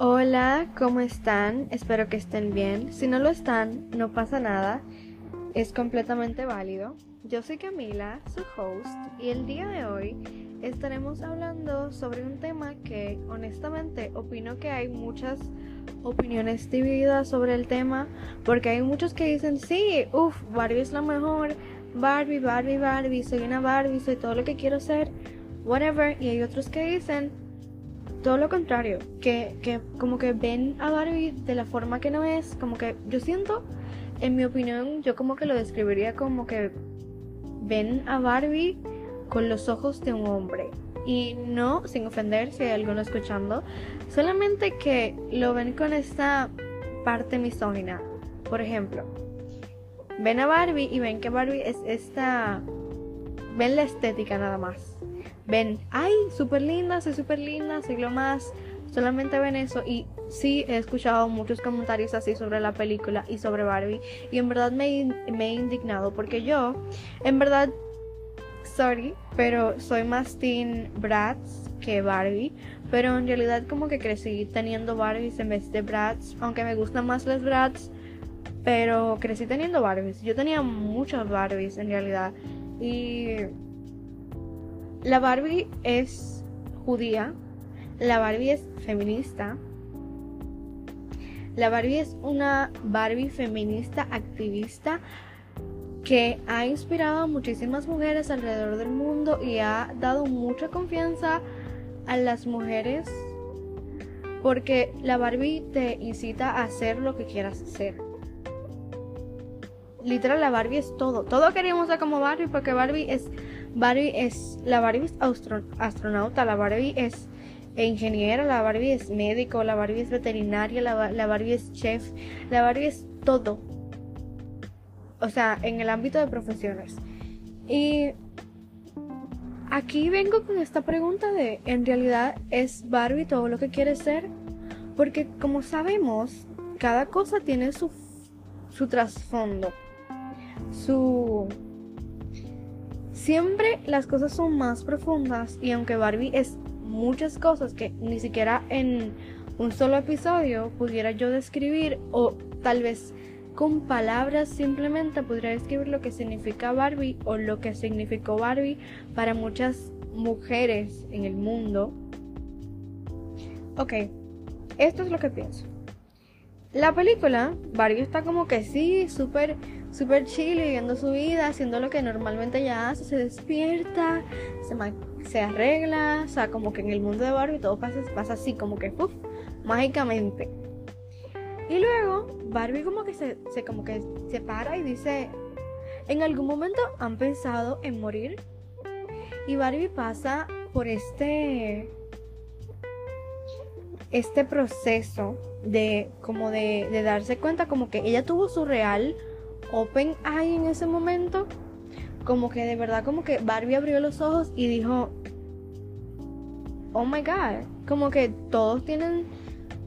Hola, ¿cómo están? Espero que estén bien. Si no lo están, no pasa nada. Es completamente válido. Yo soy Camila, su host, y el día de hoy estaremos hablando sobre un tema que honestamente opino que hay muchas opiniones divididas sobre el tema, porque hay muchos que dicen, sí, uff, Barbie es la mejor, Barbie, Barbie, Barbie, soy una Barbie, soy todo lo que quiero ser, whatever, y hay otros que dicen todo lo contrario, que, que como que ven a Barbie de la forma que no es, como que yo siento, en mi opinión, yo como que lo describiría como que ven a Barbie con los ojos de un hombre. Y no, sin ofender si hay alguno escuchando, solamente que lo ven con esta parte misógina. Por ejemplo, ven a Barbie y ven que Barbie es esta... Ven la estética nada más. Ven, ay, súper linda, soy súper linda, soy más. Solamente ven eso y sí he escuchado muchos comentarios así sobre la película y sobre Barbie y en verdad me, me he indignado porque yo, en verdad, sorry, pero soy más teen Bratz que Barbie. Pero en realidad como que crecí teniendo Barbies en vez de Bratz, aunque me gustan más las Bratz, pero crecí teniendo Barbies. Yo tenía muchas Barbies en realidad y la Barbie es judía, la Barbie es feminista, la Barbie es una Barbie feminista activista que ha inspirado a muchísimas mujeres alrededor del mundo y ha dado mucha confianza a las mujeres porque la Barbie te incita a hacer lo que quieras hacer. Literal, la Barbie es todo. Todo queríamos ser como Barbie porque Barbie es. Barbie es. La Barbie es astronauta, la Barbie es ingeniera, la Barbie es médico, la Barbie es veterinaria, la, la Barbie es chef, la Barbie es todo. O sea, en el ámbito de profesiones. Y aquí vengo con esta pregunta de, ¿en realidad es Barbie todo lo que quiere ser? Porque como sabemos, cada cosa tiene su, su trasfondo, su... Siempre las cosas son más profundas y aunque Barbie es muchas cosas que ni siquiera en un solo episodio pudiera yo describir o tal vez con palabras simplemente podría describir lo que significa Barbie o lo que significó Barbie para muchas mujeres en el mundo. Ok, esto es lo que pienso. La película, Barbie está como que sí, súper, súper chill, viviendo su vida, haciendo lo que normalmente ella hace, se despierta, se, se arregla, o sea, como que en el mundo de Barbie todo pasa, pasa así, como que, puff, mágicamente. Y luego Barbie como que se, se, como que se para y dice, ¿en algún momento han pensado en morir? Y Barbie pasa por este este proceso de como de, de darse cuenta como que ella tuvo su real open eye en ese momento como que de verdad como que Barbie abrió los ojos y dijo oh my god como que todos tienen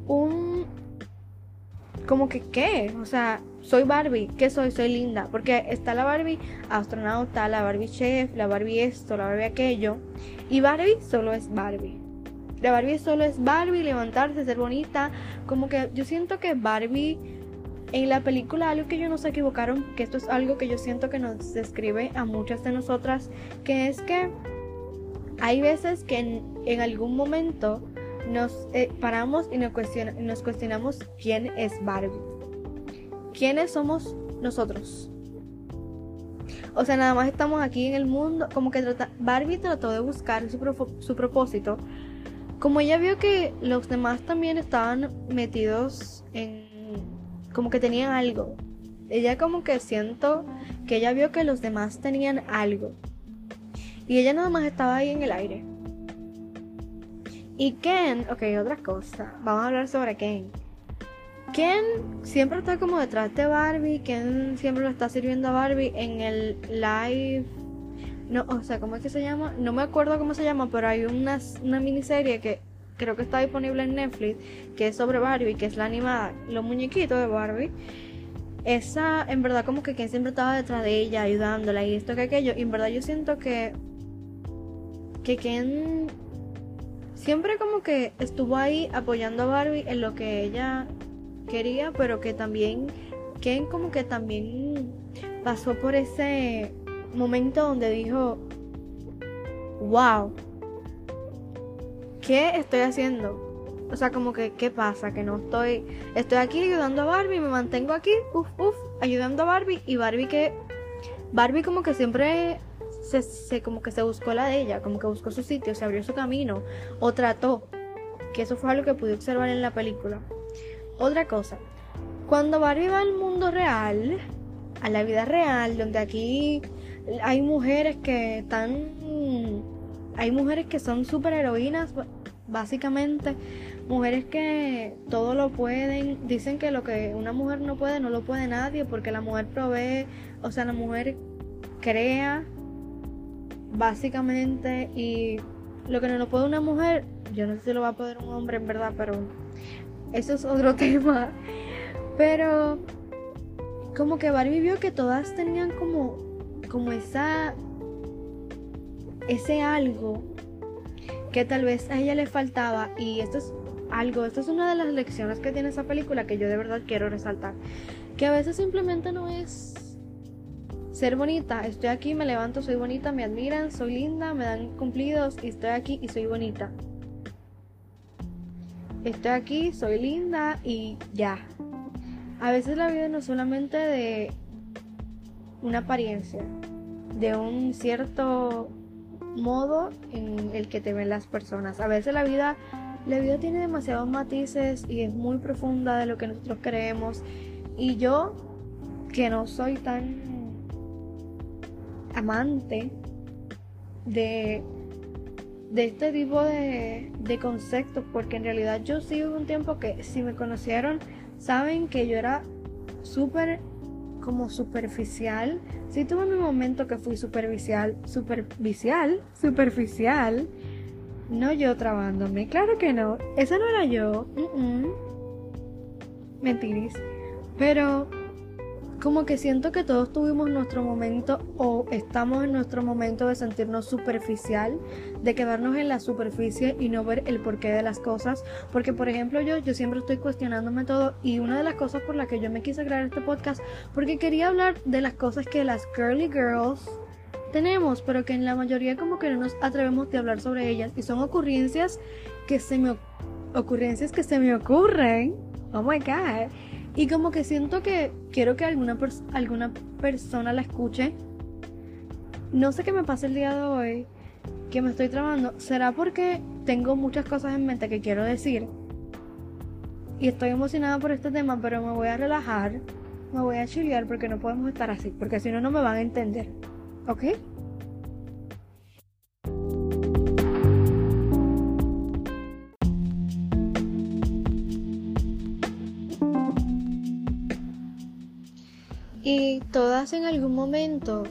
un como que qué o sea soy Barbie qué soy soy linda porque está la Barbie astronauta la Barbie chef la Barbie esto la Barbie aquello y Barbie solo es Barbie la Barbie solo es Barbie, levantarse, ser bonita. Como que yo siento que Barbie en la película algo que ellos no se equivocaron, que esto es algo que yo siento que nos describe a muchas de nosotras, que es que hay veces que en, algún momento nos eh, paramos y nos, nos cuestionamos quién es Barbie. ¿Quiénes somos nosotros? O sea, nada más estamos aquí en el mundo, como que Barbie trató de buscar su, su propósito como ella vio que los demás también estaban metidos en... como que tenían algo. Ella como que siento que ella vio que los demás tenían algo. Y ella nada más estaba ahí en el aire. Y Ken, ok, otra cosa. Vamos a hablar sobre Ken. Ken siempre está como detrás de Barbie. Ken siempre lo está sirviendo a Barbie en el live no, o sea, ¿cómo es que se llama? No me acuerdo cómo se llama, pero hay una, una miniserie que creo que está disponible en Netflix, que es sobre Barbie, que es la animada, los muñequitos de Barbie. Esa, en verdad, como que quien siempre estaba detrás de ella, ayudándola y esto que aquello. En verdad yo siento que. que quien siempre como que estuvo ahí apoyando a Barbie en lo que ella quería, pero que también, Ken como que también pasó por ese momento donde dijo, wow, ¿qué estoy haciendo? O sea, como que, ¿qué pasa? Que no estoy, estoy aquí ayudando a Barbie, me mantengo aquí, uff, uff, ayudando a Barbie y Barbie que, Barbie como que siempre se, como que se buscó la de ella, como que buscó su sitio, se abrió su camino o trató, que eso fue algo que pude observar en la película. Otra cosa, cuando Barbie va al mundo real, a la vida real, donde aquí hay mujeres que están, hay mujeres que son super heroínas, básicamente, mujeres que todo lo pueden, dicen que lo que una mujer no puede, no lo puede nadie, porque la mujer provee, o sea, la mujer crea, básicamente, y lo que no lo puede una mujer, yo no sé si lo va a poder un hombre en verdad, pero eso es otro tema. Pero como que Barbie vio que todas tenían como como esa ese algo que tal vez a ella le faltaba y esto es algo, esto es una de las lecciones que tiene esa película que yo de verdad quiero resaltar, que a veces simplemente no es ser bonita, estoy aquí, me levanto, soy bonita, me admiran, soy linda, me dan cumplidos y estoy aquí y soy bonita. Estoy aquí, soy linda y ya. A veces la vida no es solamente de una apariencia, de un cierto modo en el que te ven las personas. A veces la vida, la vida tiene demasiados matices y es muy profunda de lo que nosotros creemos. Y yo, que no soy tan amante de, de este tipo de, de conceptos, porque en realidad yo sigo un tiempo que si me conocieron, saben que yo era súper como superficial. Si tuve mi momento que fui superficial, superficial, superficial. No yo trabándome, claro que no. Esa no era yo. Mentiris. Pero como que siento que todos tuvimos nuestro momento o estamos en nuestro momento de sentirnos superficial, de quedarnos en la superficie y no ver el porqué de las cosas. Porque por ejemplo yo, yo siempre estoy cuestionándome todo y una de las cosas por las que yo me quise crear este podcast, porque quería hablar de las cosas que las girly girls tenemos, pero que en la mayoría como que no nos atrevemos de hablar sobre ellas y son ocurrencias que se me ocurrencias que se me ocurren. Oh my god y como que siento que quiero que alguna, alguna persona la escuche. No sé qué me pasa el día de hoy, que me estoy trabando. ¿Será porque tengo muchas cosas en mente que quiero decir? Y estoy emocionada por este tema, pero me voy a relajar, me voy a chilear porque no podemos estar así, porque si no, no me van a entender. ¿Ok? Todas en algún momento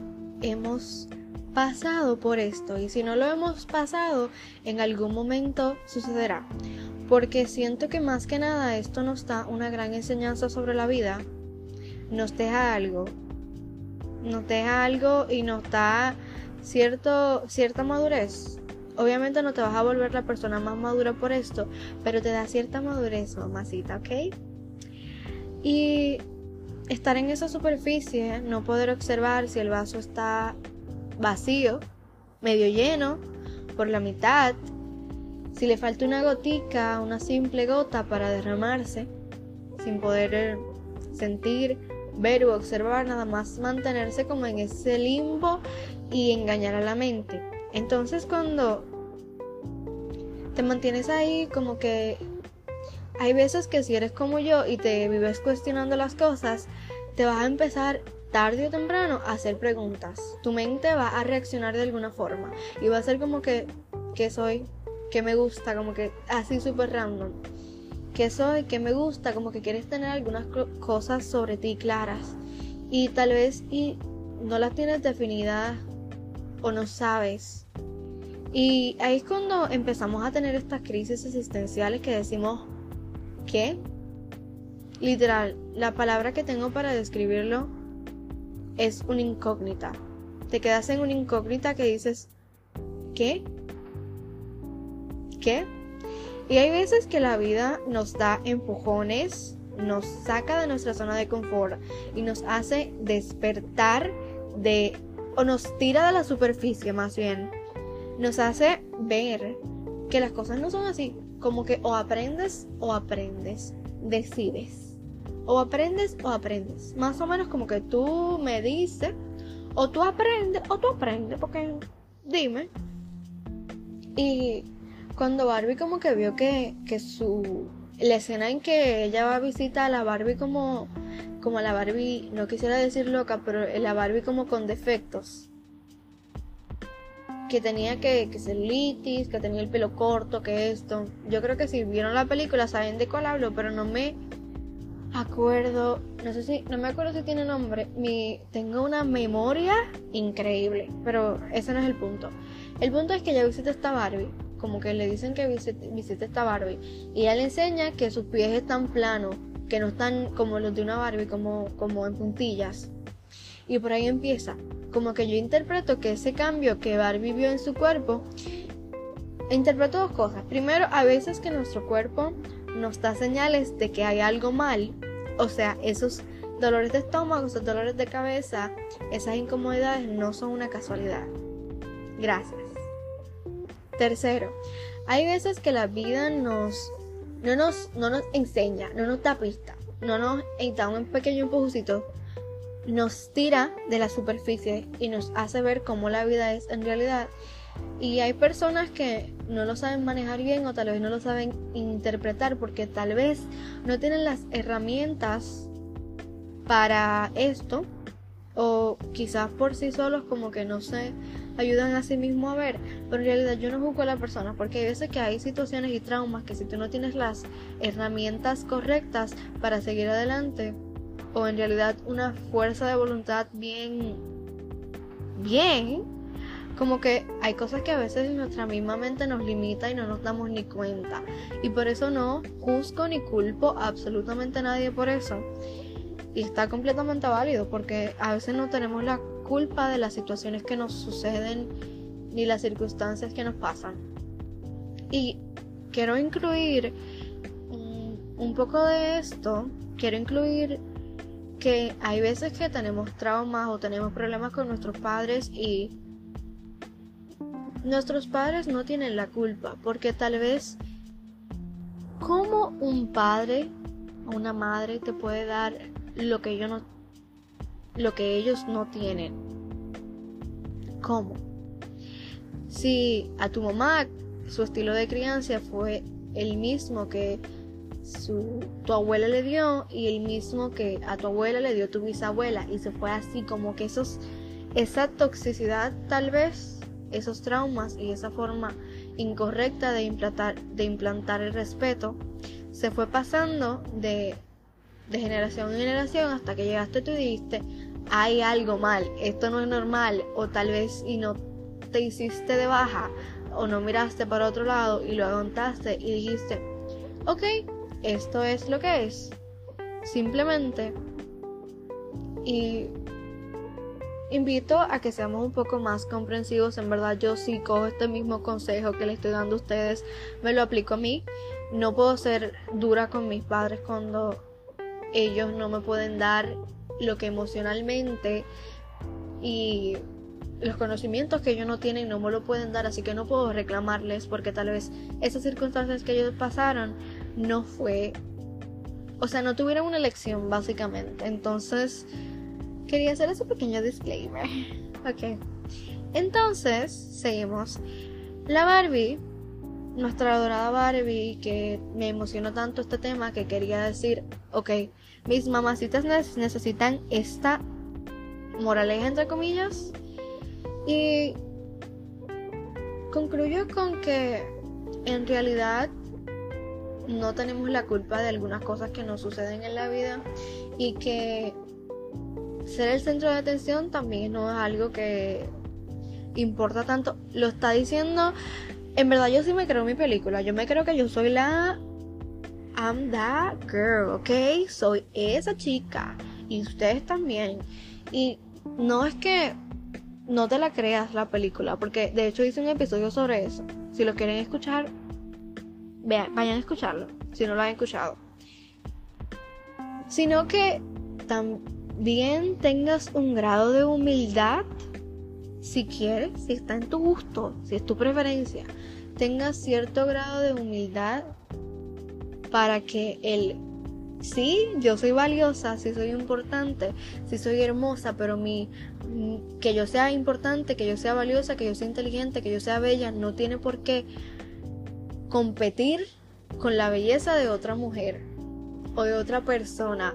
hemos pasado por esto y si no lo hemos pasado, en algún momento sucederá. Porque siento que más que nada esto nos da una gran enseñanza sobre la vida, nos deja algo, nos deja algo y nos da cierto, cierta madurez. Obviamente no te vas a volver la persona más madura por esto, pero te da cierta madurez, mamacita, ¿ok? Y estar en esa superficie, no poder observar si el vaso está vacío, medio lleno, por la mitad, si le falta una gotica, una simple gota para derramarse, sin poder sentir, ver o observar, nada más mantenerse como en ese limbo y engañar a la mente. Entonces cuando te mantienes ahí como que hay veces que si eres como yo y te vives cuestionando las cosas, te vas a empezar tarde o temprano a hacer preguntas. Tu mente va a reaccionar de alguna forma y va a ser como que, ¿qué soy? ¿Qué me gusta? Como que así súper random. ¿Qué soy? ¿Qué me gusta? Como que quieres tener algunas cosas sobre ti claras y tal vez y no las tienes definidas o no sabes. Y ahí es cuando empezamos a tener estas crisis existenciales que decimos, ¿qué? Literal, la palabra que tengo para describirlo es una incógnita. Te quedas en una incógnita que dices, ¿qué? ¿Qué? Y hay veces que la vida nos da empujones, nos saca de nuestra zona de confort y nos hace despertar de, o nos tira de la superficie más bien, nos hace ver que las cosas no son así, como que o aprendes o aprendes, decides, o aprendes o aprendes, más o menos como que tú me dices, o tú aprendes o tú aprendes, porque dime. Y cuando Barbie como que vio que, que su la escena en que ella va a visitar a la Barbie como, como la Barbie, no quisiera decir loca, pero la Barbie como con defectos. Que tenía que, que ser litis, que tenía el pelo corto, que esto. Yo creo que si vieron la película saben de cuál hablo, pero no me acuerdo, no sé si, no me acuerdo si tiene nombre. Mi, tengo una memoria increíble, pero ese no es el punto. El punto es que ella visita esta Barbie como que le dicen que visite, esta Barbie y ella le enseña que sus pies están planos, que no están como los de una Barbie, como, como en puntillas. Y por ahí empieza. Como que yo interpreto que ese cambio que Barbie vio en su cuerpo, interpreto dos cosas. Primero, a veces que nuestro cuerpo nos da señales de que hay algo mal. O sea, esos dolores de estómago, esos dolores de cabeza, esas incomodidades no son una casualidad. Gracias. Tercero, hay veces que la vida nos no nos, no nos enseña, no nos da pista, no nos da un pequeño empujoncito, nos tira de la superficie y nos hace ver cómo la vida es en realidad. Y hay personas que no lo saben manejar bien o tal vez no lo saben interpretar porque tal vez no tienen las herramientas para esto o quizás por sí solos como que no se ayudan a sí mismo a ver, pero en realidad yo no juzgo a la persona porque hay veces que hay situaciones y traumas que si tú no tienes las herramientas correctas para seguir adelante o en realidad una fuerza de voluntad bien bien como que hay cosas que a veces nuestra misma mente nos limita y no nos damos ni cuenta. Y por eso no juzgo ni culpo a absolutamente nadie por eso. Y está completamente válido porque a veces no tenemos la culpa de las situaciones que nos suceden ni las circunstancias que nos pasan. Y quiero incluir un, poco de esto, quiero incluir que hay veces que tenemos traumas o tenemos problemas con nuestros padres y nuestros padres no tienen la culpa porque tal vez como un padre o una madre te puede dar lo que yo no lo que ellos no tienen. ¿Cómo? Si a tu mamá su estilo de crianza fue el mismo que su, tu abuela le dio y el mismo que a tu abuela le dio tu bisabuela y se fue así como que esos esa toxicidad tal vez esos traumas y esa forma incorrecta de implantar, de implantar el respeto se fue pasando de de generación en generación hasta que llegaste tú y dijiste, hay algo mal, esto no es normal, o tal vez y no te hiciste de baja, o no miraste para otro lado y lo aguantaste y dijiste, ok, esto es lo que es, simplemente. Y invito a que seamos un poco más comprensivos. En verdad, yo sí cojo este mismo consejo que le estoy dando a ustedes, me lo aplico a mí. No puedo ser dura con mis padres cuando ellos no me pueden dar lo que emocionalmente y los conocimientos que ellos no tienen no me lo pueden dar, así que no puedo reclamarles porque tal vez esas circunstancias que ellos pasaron no fue, o sea, no tuvieron una elección básicamente. Entonces, quería hacer ese pequeño disclaimer. Ok. Entonces, seguimos. La Barbie nuestra adorada Barbie, que me emocionó tanto este tema que quería decir, ok, mis mamacitas necesitan esta moraleja entre comillas y concluyo con que en realidad no tenemos la culpa de algunas cosas que nos suceden en la vida y que ser el centro de atención también no es algo que importa tanto. Lo está diciendo en verdad yo sí me creo mi película. Yo me creo que yo soy la... I'm that girl, ¿ok? Soy esa chica. Y ustedes también. Y no es que no te la creas la película, porque de hecho hice un episodio sobre eso. Si lo quieren escuchar, Vean, vayan a escucharlo, si no lo han escuchado. Sino que también tengas un grado de humildad, si quieres, si está en tu gusto, si es tu preferencia, tengas cierto grado de humildad para que el sí, yo soy valiosa, sí soy importante, sí soy hermosa, pero mi que yo sea importante, que yo sea valiosa, que yo sea inteligente, que yo sea bella, no tiene por qué competir con la belleza de otra mujer o de otra persona.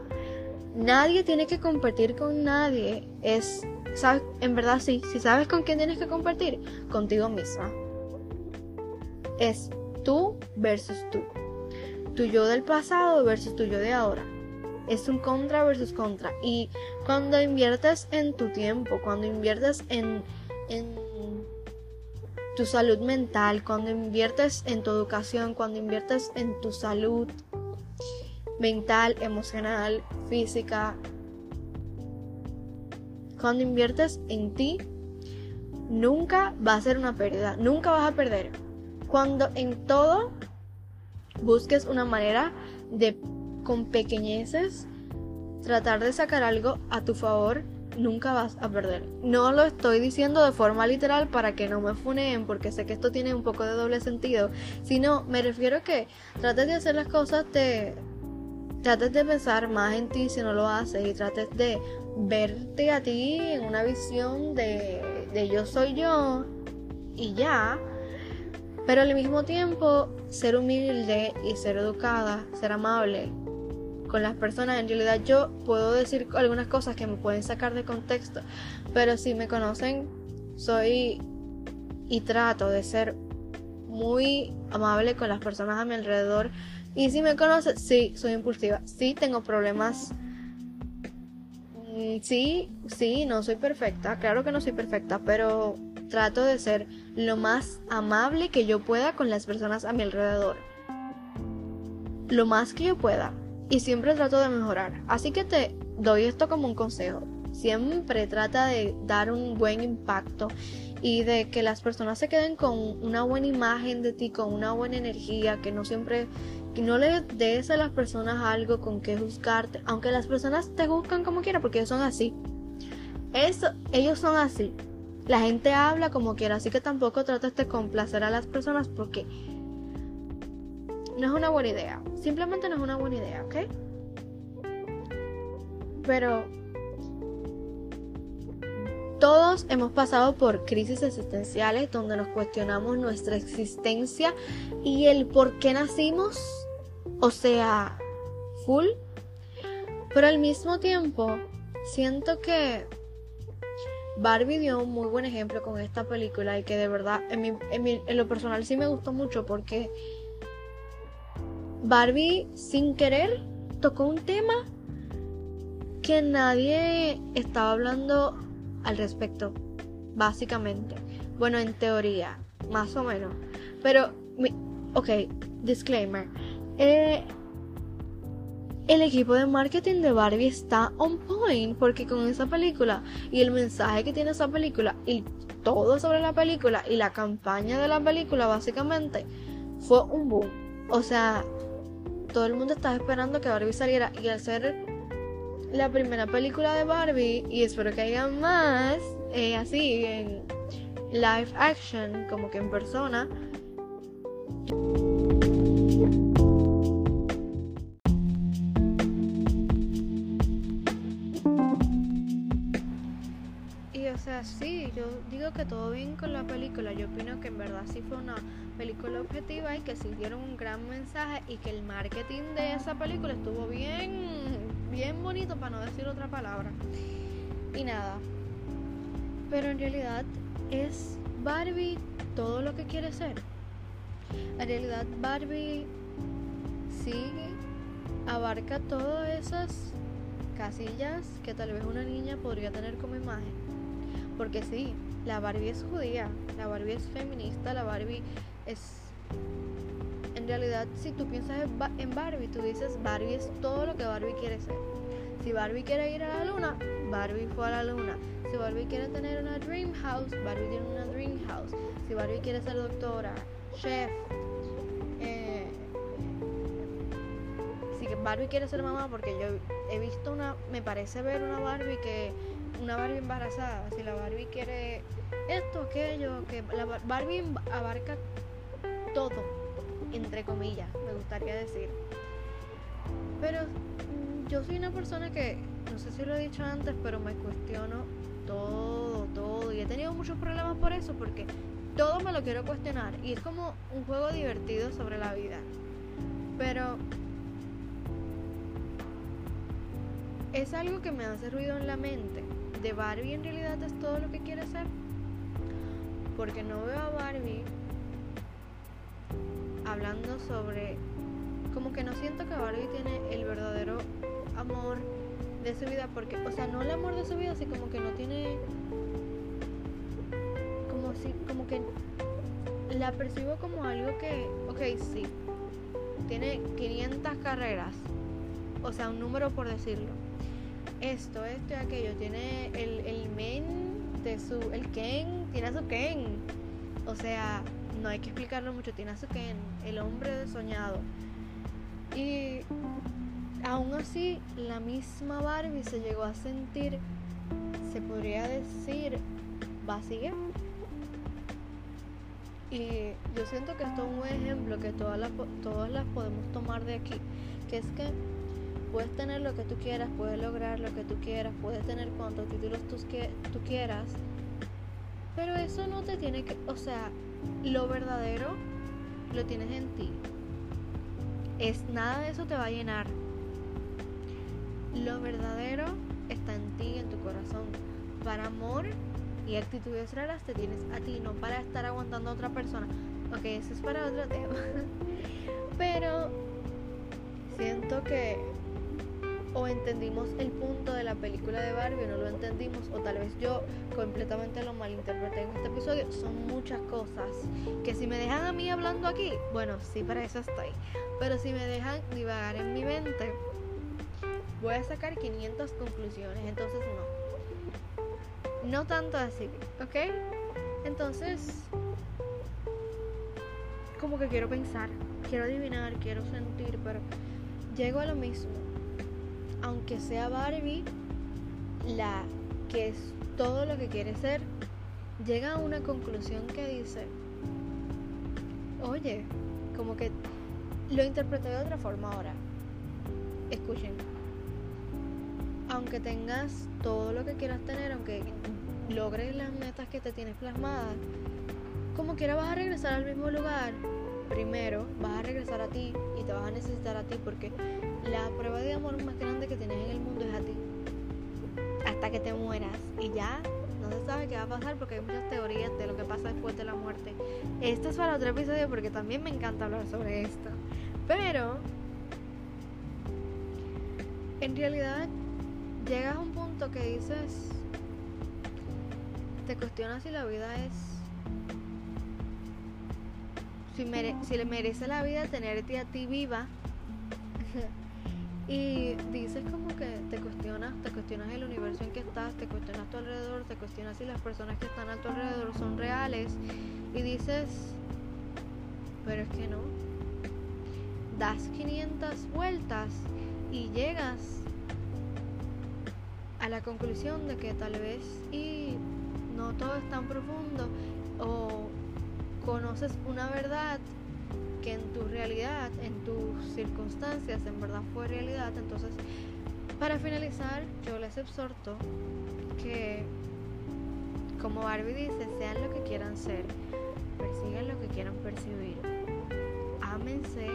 Nadie tiene que competir con nadie. Es, ¿sabes? En verdad sí, si sabes con quién tienes que competir, contigo misma. Es tú versus tú tu yo del pasado versus tu yo de ahora. Es un contra versus contra. Y cuando inviertes en tu tiempo, cuando inviertes en, en tu salud mental, cuando inviertes en tu educación, cuando inviertes en tu salud mental, emocional, física, cuando inviertes en ti, nunca va a ser una pérdida, nunca vas a perder. Cuando en todo busques una manera de con pequeñeces tratar de sacar algo a tu favor, nunca vas a perder. No lo estoy diciendo de forma literal para que no me funeen, porque sé que esto tiene un poco de doble sentido, sino me refiero a que trates de hacer las cosas de trates de pensar más en ti si no lo haces y trates de verte a ti en una visión de, de yo soy yo y ya pero al mismo tiempo, ser humilde y ser educada, ser amable con las personas, en realidad yo puedo decir algunas cosas que me pueden sacar de contexto, pero si me conocen, soy y trato de ser muy amable con las personas a mi alrededor. Y si me conocen, sí, soy impulsiva, sí tengo problemas. Mm, sí, sí, no soy perfecta, claro que no soy perfecta, pero trato de ser lo más amable que yo pueda con las personas a mi alrededor. Lo más que yo pueda. Y siempre trato de mejorar. Así que te doy esto como un consejo. Siempre trata de dar un buen impacto y de que las personas se queden con una buena imagen de ti, con una buena energía, que no siempre, no le des a las personas algo con que juzgarte, aunque las personas te juzgan como quieran, porque ellos son así. Eso, ellos son así. La gente habla como quiera, así que tampoco trates de complacer a las personas porque no es una buena idea. Simplemente no es una buena idea, ¿ok? Pero todos hemos pasado por crisis existenciales donde nos cuestionamos nuestra existencia y el por qué nacimos, o sea, full. Pero al mismo tiempo, siento que Barbie dio un muy buen ejemplo con esta película y que de verdad en, en, lo personal sí me gustó mucho porque Barbie sin querer tocó un tema que nadie estaba hablando al respecto, básicamente. Bueno, en teoría, más o menos. Pero, ok, disclaimer. Eh, el equipo de marketing de Barbie está on point porque con esa película y el mensaje que tiene esa película y todo sobre la película y la campaña de la película básicamente fue un boom. O sea, todo el mundo estaba esperando que Barbie saliera y al ser la primera película de Barbie y espero que haya más eh, así en live action como que en persona sí, yo digo que todo bien con la película. Yo opino que en verdad sí fue una película objetiva y que sí dieron un gran mensaje y que el marketing de esa película estuvo bien, bien bonito para no decir otra palabra. Y nada. Pero en realidad es Barbie todo lo que quiere ser. En realidad Barbie sí abarca todas esas casillas que tal vez una niña podría tener como imagen porque sí, la Barbie es judía, la Barbie es feminista, la Barbie es... En realidad, si tú piensas en Barbie, tú dices Barbie es todo lo que Barbie quiere ser. Si Barbie quiere ir a la luna, Barbie fue a la luna. Si Barbie quiere tener una dream house, Barbie tiene una dream house. Si Barbie quiere ser doctora, chef, eh, Barbie quiere ser mamá porque yo he visto una, me parece ver una Barbie que, una Barbie embarazada, si la Barbie quiere esto, aquello, que la Barbie abarca todo, entre comillas, me gustaría decir. Pero mm, yo soy una persona que, no sé si lo he dicho antes, pero me cuestiono todo, todo. Y he tenido muchos problemas por eso, porque todo me lo quiero cuestionar. Y es como un juego divertido sobre la vida. Pero es algo que me hace ruido en la mente. ¿De Barbie en realidad es todo lo que quiere ser? Porque no veo a Barbie hablando sobre... Como que no siento que Barbie tiene el verdadero amor de su vida. Porque, o sea, no el amor de su vida, sino como que no tiene... Como si, como que la percibo como algo que, ok, sí, tiene 500 carreras, o sea, un número por decirlo esto, esto y aquello. Tiene el, el men de su. El Ken, tiene a su Ken. O sea, no hay que explicarlo mucho, tiene a su Ken, el hombre soñado. Y aún así, la misma Barbie se llegó a sentir, se podría decir, vacía. Y yo siento que esto es un ejemplo que todas las, todas las podemos tomar de aquí, que es que puedes tener lo que tú quieras, puedes lograr lo que tú quieras, puedes tener cuantos títulos tú, que, tú quieras, pero eso no te tiene que, o sea, lo verdadero lo tienes en ti. Es nada de eso te va a llenar. Lo verdadero está en ti, en tu corazón. Para amor y actitudes raras te tienes a ti, no para estar aguantando a otra persona. Ok, eso es para otro tema. Pero siento que o entendimos el punto de la película de Barbie o no lo entendimos o tal vez yo completamente lo malinterpreté en este episodio. Son muchas cosas que si me dejan a mí hablando aquí, bueno, sí, para eso estoy. Pero si me dejan divagar en mi mente, voy a sacar 500 conclusiones. Entonces no. No tanto así, ¿ok? Entonces, como que quiero pensar, quiero adivinar, quiero sentir, pero llego a lo mismo aunque sea Barbie la que es todo lo que quiere ser, llega a una conclusión que dice, oye, como que lo interpreté de otra forma ahora. Escuchen, aunque tengas todo lo que quieras tener, aunque logres las metas que te tienes plasmadas, como quiera vas a regresar al mismo lugar. Primero vas a regresar a ti y te vas a necesitar a ti porque la prueba de amor más grande que tienes en el mundo es a ti. Hasta que te mueras. Y ya no se sabe qué va a pasar porque hay muchas teorías de lo que pasa después de la muerte. Esto es para otro episodio porque también me encanta hablar sobre esto. Pero, en realidad, llegas a un punto que dices, te cuestionas si la vida es... Si, si le merece la vida tenerte a ti viva Y dices como que te cuestionas, te cuestionas el universo en que estás, te cuestionas tu alrededor, te cuestionas si las personas que están a tu alrededor son reales y dices, pero es que no. Das 500 vueltas y llegas a la conclusión de que tal vez y no todo es tan profundo o conoces una verdad que en tu realidad, en tus circunstancias, en verdad fue realidad. Entonces, para finalizar, yo les exhorto que, como Barbie dice, sean lo que quieran ser, persigan lo que quieran percibir, ámense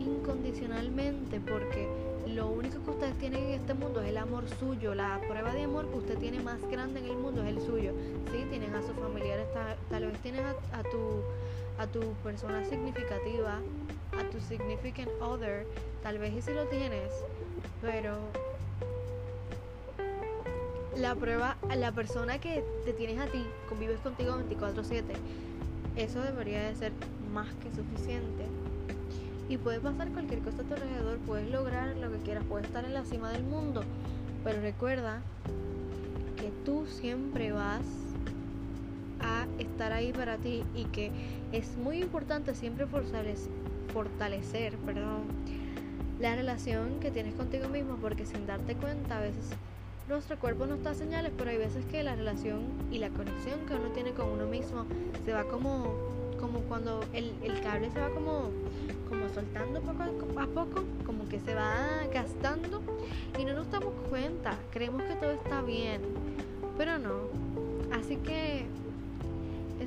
incondicionalmente porque lo único que ustedes tienen en este mundo es el amor suyo. La prueba de amor que usted tiene más grande en el mundo es el suyo. Sí, tienen a sus familiares, tal, vez tienen a, tu a tu persona significativa, a tu significant other, tal vez y si lo tienes, pero la prueba, la persona que te tienes a ti, convives contigo 24/7, eso debería de ser más que suficiente. Y puede pasar cualquier cosa a tu alrededor, puedes lograr lo que quieras, puedes estar en la cima del mundo, pero recuerda que tú siempre vas estar ahí para ti y que es muy importante siempre fortalecer, perdón, la relación que tienes contigo mismo, porque sin darte cuenta a veces nuestro cuerpo nos da señales, pero hay veces que la relación y la conexión que uno tiene con uno mismo se va como, como cuando el, el cable se va como, como soltando poco a poco, como que se va gastando y no nos damos cuenta, creemos que todo está bien, pero no. Así que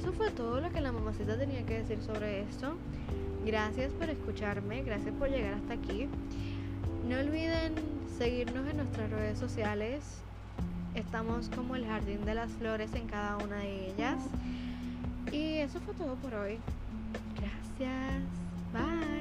eso fue todo lo que la mamacita tenía que decir sobre esto. Gracias por escucharme, gracias por llegar hasta aquí. No olviden seguirnos en nuestras redes sociales. Estamos como el Jardín de las Flores en cada una de ellas. Y eso fue todo por hoy. Gracias. Bye.